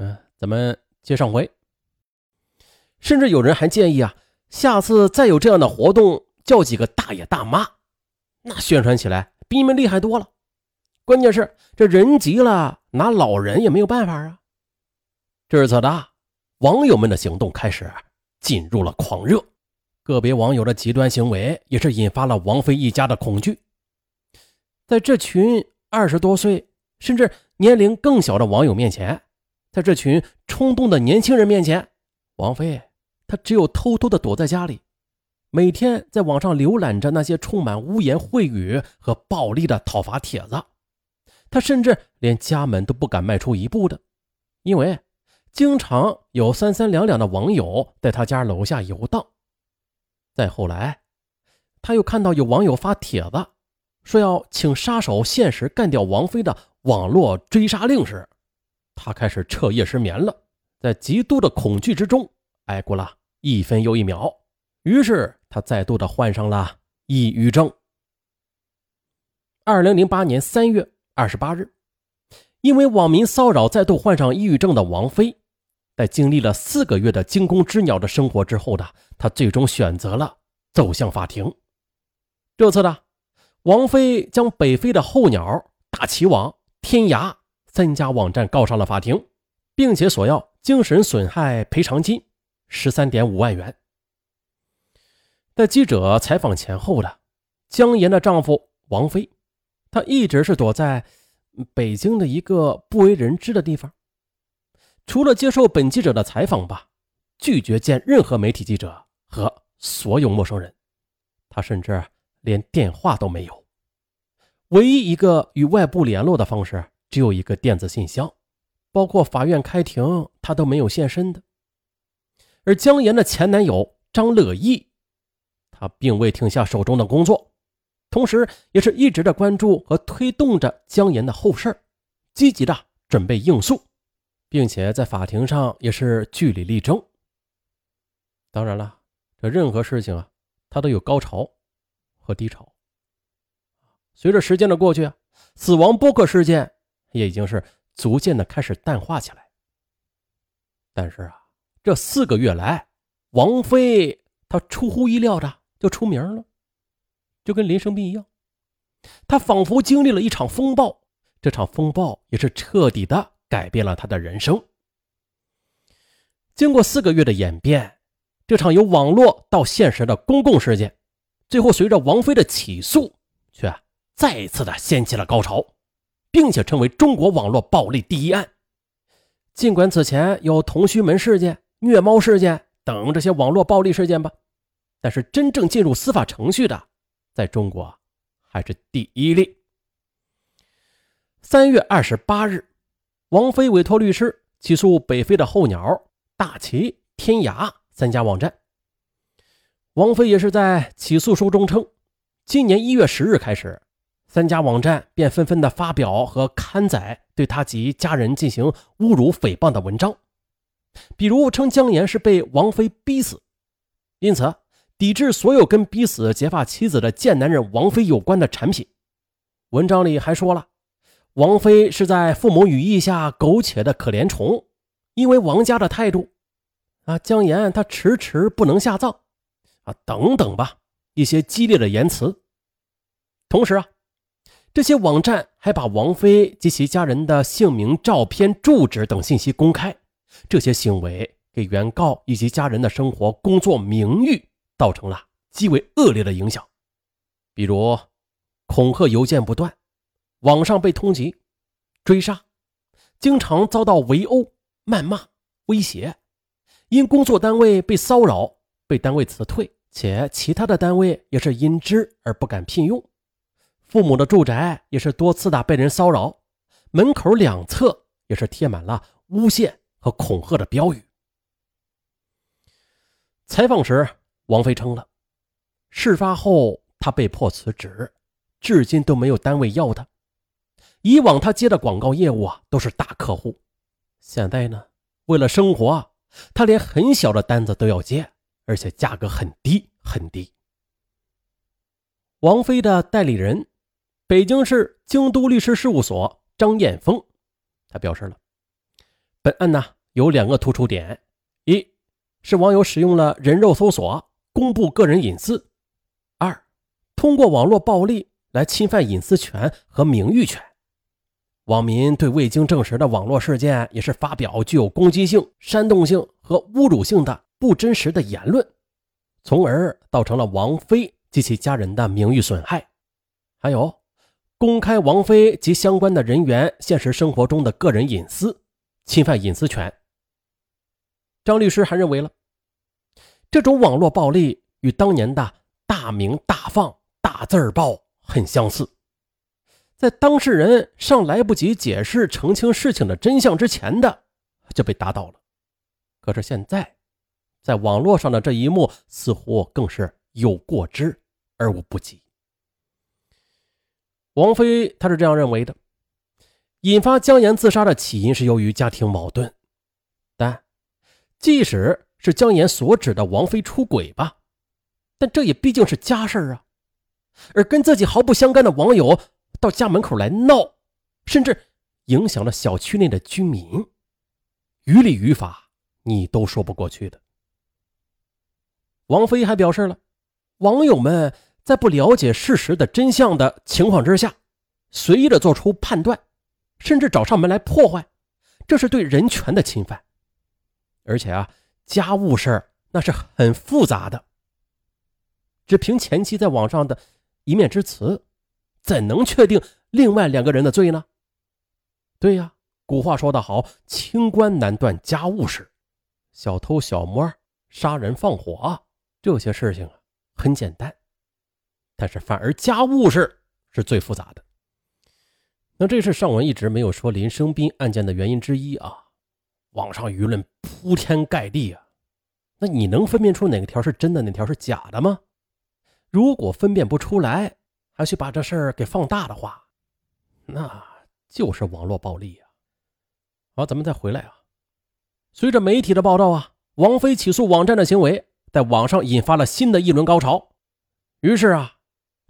嗯，咱们接上回。甚至有人还建议啊，下次再有这样的活动，叫几个大爷大妈，那宣传起来比你们厉害多了。关键是这人急了，拿老人也没有办法啊。至此的网友们的行动开始进入了狂热，个别网友的极端行为也是引发了王菲一家的恐惧。在这群二十多岁甚至年龄更小的网友面前，在这群冲动的年轻人面前，王菲。她只有偷偷的躲在家里，每天在网上浏览着那些充满污言秽语和暴力的讨伐帖子。他甚至连家门都不敢迈出一步的，因为经常有三三两两的网友在他家楼下游荡。再后来，他又看到有网友发帖子，说要请杀手现实干掉王菲的网络追杀令时，他开始彻夜失眠了，在极度的恐惧之中挨过了。一分又一秒，于是他再度的患上了抑郁症。二零零八年三月二十八日，因为网民骚扰再度患上抑郁症的王菲，在经历了四个月的惊弓之鸟的生活之后呢她，最终选择了走向法庭。这次呢，王菲将北非的候鸟、大齐王、天涯三家网站告上了法庭，并且索要精神损害赔偿金。十三点五万元。在记者采访前后的姜岩的丈夫王菲，他一直是躲在北京的一个不为人知的地方，除了接受本记者的采访吧，拒绝见任何媒体记者和所有陌生人。他甚至连电话都没有，唯一一个与外部联络的方式只有一个电子信箱，包括法院开庭，他都没有现身的。而姜岩的前男友张乐义，他并未停下手中的工作，同时也是一直在关注和推动着姜岩的后事积极的准备应诉，并且在法庭上也是据理力争。当然了，这任何事情啊，它都有高潮和低潮。随着时间的过去啊，死亡播客事件也已经是逐渐的开始淡化起来。但是啊。这四个月来，王菲她出乎意料的就出名了，就跟林生斌一样，她仿佛经历了一场风暴，这场风暴也是彻底的改变了她的人生。经过四个月的演变，这场由网络到现实的公共事件，最后随着王菲的起诉，却再一次的掀起了高潮，并且成为中国网络暴力第一案。尽管此前有同须门事件。虐猫事件等这些网络暴力事件吧，但是真正进入司法程序的，在中国还是第一例。三月二十八日，王菲委托律师起诉北非的候鸟、大旗、天涯三家网站。王菲也是在起诉书中称，今年一月十日开始，三家网站便纷纷的发表和刊载对他及家人进行侮辱诽谤的文章。比如称姜岩是被王菲逼死，因此抵制所有跟逼死结发妻子的贱男人王菲有关的产品。文章里还说了，王菲是在父母羽翼下苟且的可怜虫，因为王家的态度，啊，姜岩他迟迟不能下葬，啊，等等吧，一些激烈的言辞。同时啊，这些网站还把王菲及其家人的姓名、照片、住址等信息公开。这些行为给原告以及家人的生活、工作、名誉造成了极为恶劣的影响，比如恐吓邮件不断，网上被通缉、追杀，经常遭到围殴、谩骂、威胁，因工作单位被骚扰被单位辞退，且其他的单位也是因之而不敢聘用，父母的住宅也是多次的被人骚扰，门口两侧也是贴满了诬陷。和恐吓的标语。采访时，王菲称了，事发后她被迫辞职，至今都没有单位要她。以往她接的广告业务啊都是大客户，现在呢，为了生活，她连很小的单子都要接，而且价格很低很低。王菲的代理人，北京市京都律师事务所张艳峰，他表示了。本案呢有两个突出点：一是网友使用了人肉搜索公布个人隐私；二，通过网络暴力来侵犯隐私权和名誉权。网民对未经证实的网络事件也是发表具有攻击性、煽动性和侮辱性的不真实的言论，从而造成了王菲及其家人的名誉损害。还有，公开王菲及相关的人员现实生活中的个人隐私，侵犯隐私权。张律师还认为了，这种网络暴力与当年的大明大放大字报很相似。在当事人尚来不及解释澄清事情的真相之前的就被打倒了。可是现在，在网络上的这一幕似乎更是有过之而无不及。王菲她是这样认为的：引发姜岩自杀的起因是由于家庭矛盾，但即使是姜岩所指的王菲出轨吧，但这也毕竟是家事啊，而跟自己毫不相干的网友。到家门口来闹，甚至影响了小区内的居民，于理于法你都说不过去的。王菲还表示了，网友们在不了解事实的真相的情况之下，随意的做出判断，甚至找上门来破坏，这是对人权的侵犯。而且啊，家务事那是很复杂的，只凭前妻在网上的一面之词。怎能确定另外两个人的罪呢？对呀，古话说得好，“清官难断家务事”，小偷小摸、杀人放火这些事情啊，很简单，但是反而家务事是最复杂的。那这是上文一直没有说林生斌案件的原因之一啊。网上舆论铺天盖地啊，那你能分辨出哪个条是真的，哪条是假的吗？如果分辨不出来，还去把这事儿给放大的话，那就是网络暴力呀。好，咱们再回来啊。随着媒体的报道啊，王菲起诉网站的行为在网上引发了新的一轮高潮。于是啊，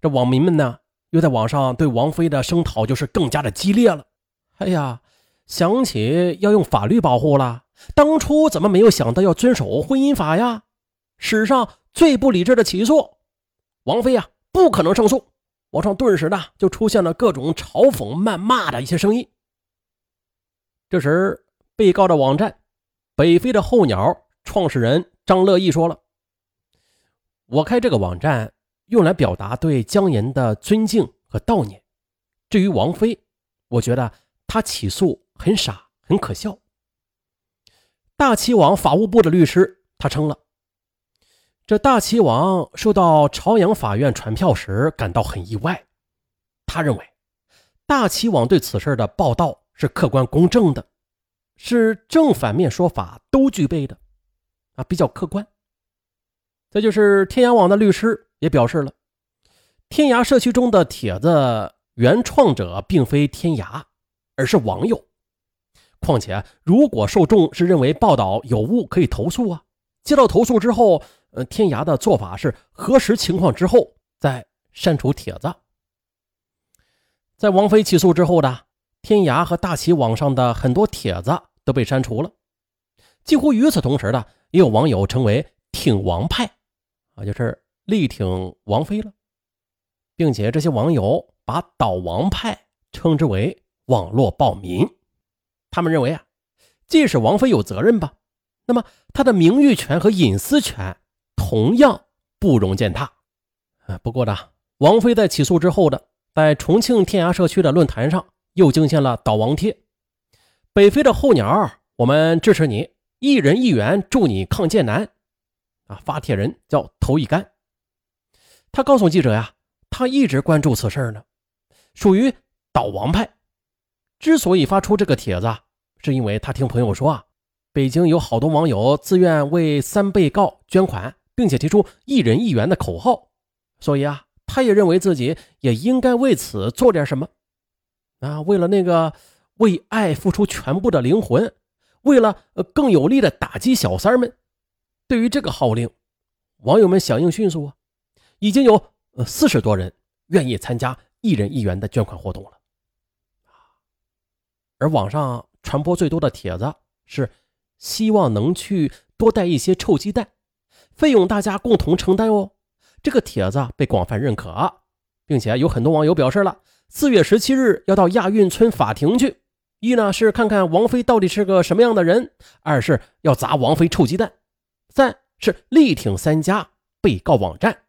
这网民们呢又在网上对王菲的声讨就是更加的激烈了。哎呀，想起要用法律保护了，当初怎么没有想到要遵守婚姻法呀？史上最不理智的起诉，王菲呀，不可能胜诉。网上顿时呢就出现了各种嘲讽、谩骂的一些声音。这时，被告的网站“北飞的候鸟”创始人张乐意说了：“我开这个网站用来表达对姜岩的尊敬和悼念。至于王菲，我觉得她起诉很傻，很可笑。”大齐王法务部的律师他称了。这大齐王收到朝阳法院传票时感到很意外，他认为大齐王对此事的报道是客观公正的，是正反面说法都具备的，啊，比较客观。再就是天涯网的律师也表示了，天涯社区中的帖子原创者并非天涯，而是网友。况且，如果受众是认为报道有误，可以投诉啊。接到投诉之后。呃，天涯的做法是核实情况之后再删除帖子。在王菲起诉之后的天涯和大齐网上的很多帖子都被删除了。几乎与此同时的，也有网友成为挺王派，啊，就是力挺王菲了，并且这些网友把倒王派称之为网络暴民。他们认为啊，即使王菲有责任吧，那么她的名誉权和隐私权。同样不容践踏，啊，不过呢，王菲在起诉之后的，在重庆天涯社区的论坛上又惊现了倒王贴。北飞的候鸟，我们支持你，一人一元助你抗贱男。啊，发帖人叫头一干，他告诉记者呀，他一直关注此事呢，属于倒王派。之所以发出这个帖子，是因为他听朋友说啊，北京有好多网友自愿为三被告捐款。并且提出一人一元的口号，所以啊，他也认为自己也应该为此做点什么啊！为了那个为爱付出全部的灵魂，为了更有力的打击小三们，对于这个号令，网友们响应迅速啊，已经有呃四十多人愿意参加一人一元的捐款活动了而网上传播最多的帖子是希望能去多带一些臭鸡蛋，费用大家共同承担哦。这个帖子被广泛认可，并且有很多网友表示了，四月十七日要到亚运村法庭去，一呢是看看王菲到底是个什么样的人，二是要砸王菲臭鸡蛋，三是力挺三家被告网站。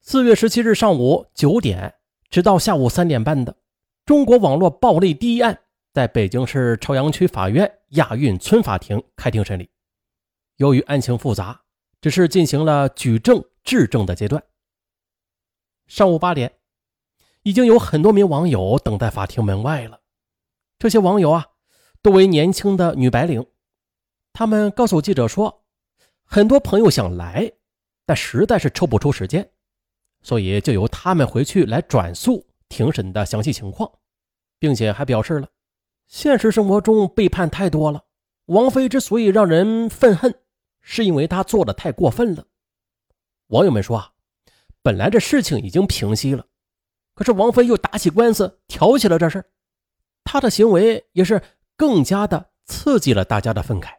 四月十七日上午九点，直到下午三点半的中国网络暴力第一案，在北京市朝阳区法院亚运村法庭开庭审理。由于案情复杂。只是进行了举证质证的阶段。上午八点，已经有很多名网友等在法庭门外了。这些网友啊，多为年轻的女白领。他们告诉记者说，很多朋友想来，但实在是抽不出时间，所以就由他们回去来转述庭审的详细情况，并且还表示了，现实生活中背叛太多了。王菲之所以让人愤恨。是因为她做的太过分了。网友们说啊，本来这事情已经平息了，可是王菲又打起官司，挑起了这事她的行为也是更加的刺激了大家的愤慨。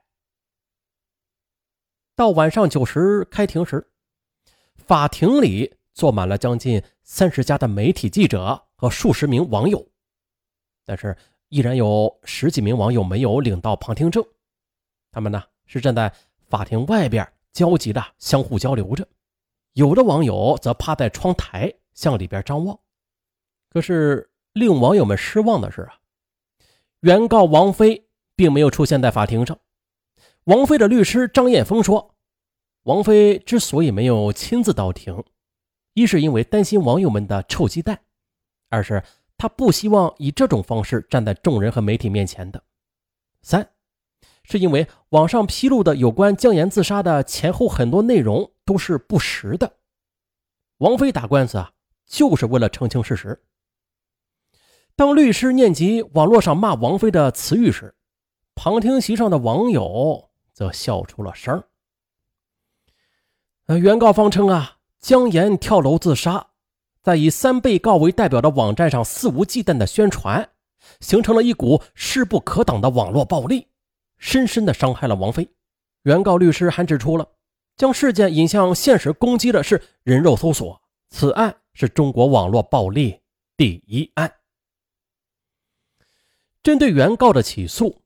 到晚上九时开庭时，法庭里坐满了将近三十家的媒体记者和数十名网友，但是依然有十几名网友没有领到旁听证，他们呢是站在。法庭外边焦急的相互交流着，有的网友则趴在窗台向里边张望。可是令网友们失望的是啊，原告王菲并没有出现在法庭上。王菲的律师张艳峰说，王菲之所以没有亲自到庭，一是因为担心网友们的臭鸡蛋，二是她不希望以这种方式站在众人和媒体面前的。三。是因为网上披露的有关姜岩自杀的前后很多内容都是不实的。王菲打官司啊，就是为了澄清事实。当律师念及网络上骂王菲的词语时，旁听席上的网友则笑出了声。呃，原告方称啊，姜岩跳楼自杀，在以三被告为代表的网站上肆无忌惮的宣传，形成了一股势不可挡的网络暴力。深深的伤害了王菲。原告律师还指出了，将事件引向现实攻击的是人肉搜索，此案是中国网络暴力第一案。针对原告的起诉，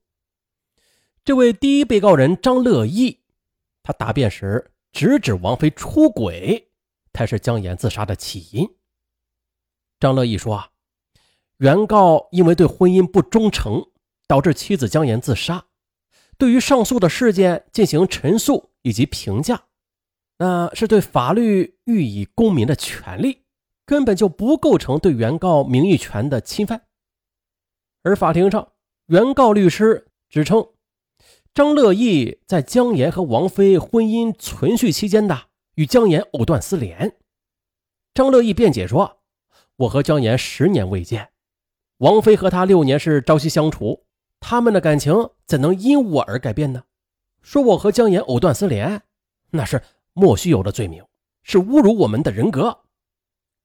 这位第一被告人张乐意，他答辩时直指王菲出轨才是姜岩自杀的起因。张乐意说啊，原告因为对婚姻不忠诚，导致妻子姜岩自杀。对于上述的事件进行陈述以及评价，那是对法律予以公民的权利，根本就不构成对原告名誉权的侵犯。而法庭上，原告律师指称，张乐义在姜岩和王菲婚姻存续期间的与姜岩藕断丝连。张乐义辩解说：“我和姜岩十年未见，王菲和他六年是朝夕相处。”他们的感情怎能因我而改变呢？说我和姜岩藕断丝连，那是莫须有的罪名，是侮辱我们的人格。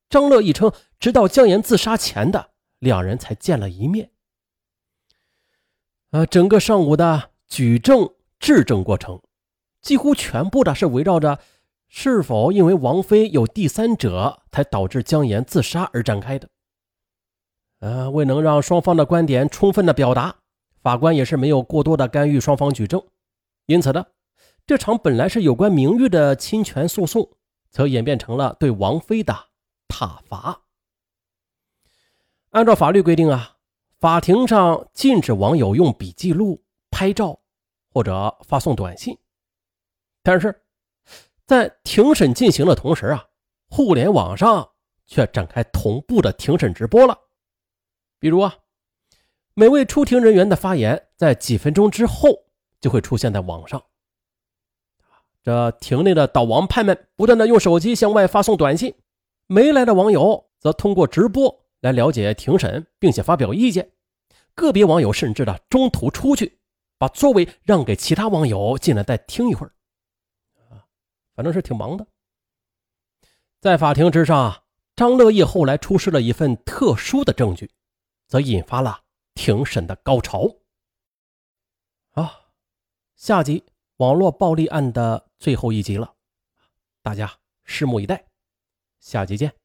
张乐义称，直到姜岩自杀前的两人才见了一面。呃，整个上午的举证质证过程，几乎全部的是围绕着是否因为王菲有第三者才导致姜岩自杀而展开的。呃，为能让双方的观点充分的表达。法官也是没有过多的干预双方举证，因此呢，这场本来是有关名誉的侵权诉讼，则演变成了对王菲的挞伐。按照法律规定啊，法庭上禁止网友用笔记录、拍照或者发送短信，但是在庭审进行的同时啊，互联网上却展开同步的庭审直播了，比如啊。每位出庭人员的发言，在几分钟之后就会出现在网上。这庭内的导王派们不断的用手机向外发送短信，没来的网友则通过直播来了解庭审，并且发表意见。个别网友甚至的中途出去，把座位让给其他网友进来再听一会儿。啊，反正是挺忙的。在法庭之上，张乐义后来出示了一份特殊的证据，则引发了。庭审的高潮。啊下集网络暴力案的最后一集了，大家拭目以待，下集见。